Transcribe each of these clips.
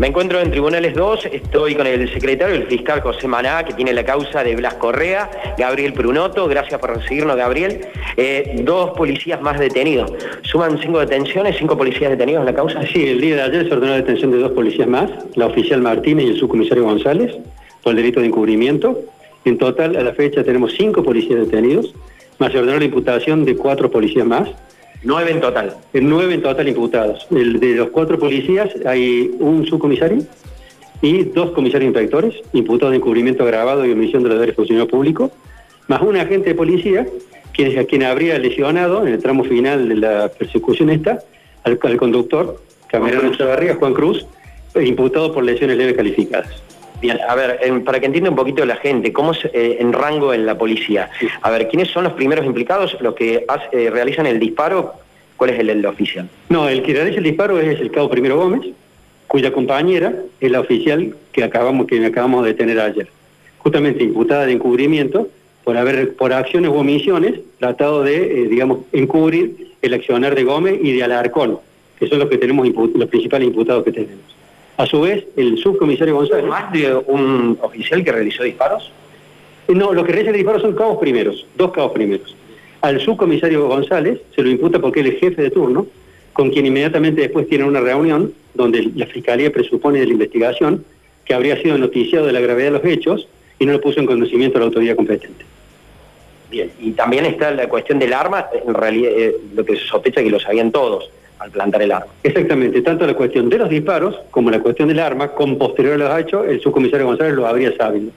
Me encuentro en Tribunales 2, estoy con el secretario, el fiscal José Maná, que tiene la causa de Blas Correa, Gabriel Prunoto, gracias por recibirnos, Gabriel. Eh, dos policías más detenidos. ¿Suman cinco detenciones, cinco policías detenidos en la causa? Sí, el día de ayer se ordenó la detención de dos policías más, la oficial Martínez y el subcomisario González, por el delito de encubrimiento. En total, a la fecha tenemos cinco policías detenidos, más se ordenó la imputación de cuatro policías más. Nueve en total. Nueve en total imputados. El, de los cuatro policías hay un subcomisario y dos comisarios inspectores imputados de encubrimiento agravado y omisión de los deberes funcionarios públicos, más un agente de policía quien, a quien habría lesionado en el tramo final de la persecución esta al, conductor, Camerano Chavarría, Juan Cruz, imputado por lesiones leves calificadas. Bien, a ver, para que entienda un poquito la gente, ¿cómo es eh, en rango en la policía? A ver, ¿quiénes son los primeros implicados, los que eh, realizan el disparo? ¿Cuál es el, oficial? No, el que realiza el disparo es el cabo Primero Gómez, cuya compañera es la oficial que acabamos, que acabamos de tener ayer. Justamente imputada de encubrimiento por haber, por acciones u omisiones, tratado de, eh, digamos, encubrir el accionar de Gómez y de Alarcón, que son los que tenemos los principales imputados que tenemos. A su vez, el subcomisario González... ¿Más de un oficial que realizó disparos? Eh, no, los que realizan disparos son cabos primeros, dos cabos primeros. Al subcomisario González se lo imputa porque él es jefe de turno, con quien inmediatamente después tiene una reunión donde la Fiscalía presupone de la investigación que habría sido noticiado de la gravedad de los hechos y no lo puso en conocimiento a la autoridad competente. Bien, y también está la cuestión del arma, en realidad eh, lo que se sospecha que lo sabían todos al plantar el arma. Exactamente, tanto la cuestión de los disparos como la cuestión del arma, con posterior a los hechos, el subcomisario González lo habría sabido.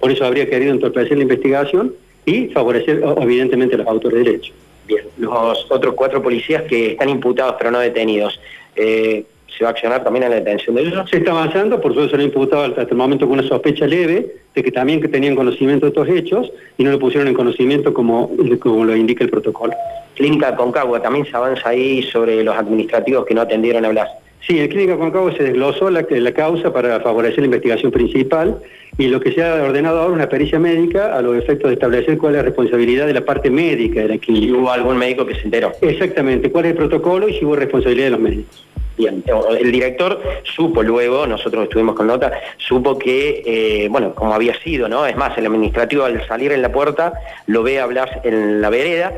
Por eso habría querido entorpecer la investigación y favorecer evidentemente a los autores del hecho. Bien, los otros cuatro policías que están imputados pero no detenidos, eh, ¿se va a accionar también en la detención de ellos? Se está avanzando, por suerte se han imputado hasta el momento con una sospecha leve de que también que tenían conocimiento de estos hechos y no lo pusieron en conocimiento como, como lo indica el protocolo. Clínica Concagua, también se avanza ahí sobre los administrativos que no atendieron a Blas. Sí, en Clínica Concagua se desglosó la, la causa para favorecer la investigación principal y lo que se ha ordenado ahora es una pericia médica a los efectos de establecer cuál es la responsabilidad de la parte médica de la clínica. ¿Y hubo algún médico que se enteró? Exactamente, cuál es el protocolo y si hubo responsabilidad de los médicos. Bien, el director supo luego, nosotros estuvimos con nota, supo que, eh, bueno, como había sido, ¿no? Es más, el administrativo al salir en la puerta lo ve hablar en la vereda,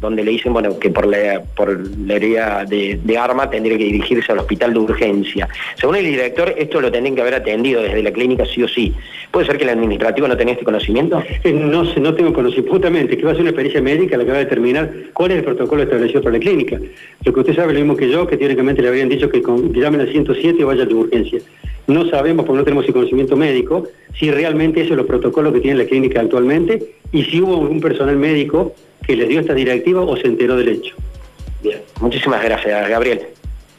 donde le dicen bueno que por la, por la herida de, arma tendría que dirigirse al hospital de urgencia. Según el director, esto lo tendrían que haber atendido desde la clínica sí o sí. ¿Puede ser que el administrativo no tenga este conocimiento? Eh, no sé, no tengo conocimiento. Justamente, que va a ser una experiencia médica la que va a determinar cuál es el protocolo establecido por la clínica. Lo que usted sabe lo mismo que yo, que teóricamente le habrían dicho que, con, que llamen al 107 y vaya a la urgencia. No sabemos, porque no tenemos el conocimiento médico, si realmente esos son los protocolos que tiene la clínica actualmente y si hubo un personal médico que les dio esta directiva o se enteró del hecho. Bien, muchísimas gracias, Gabriel.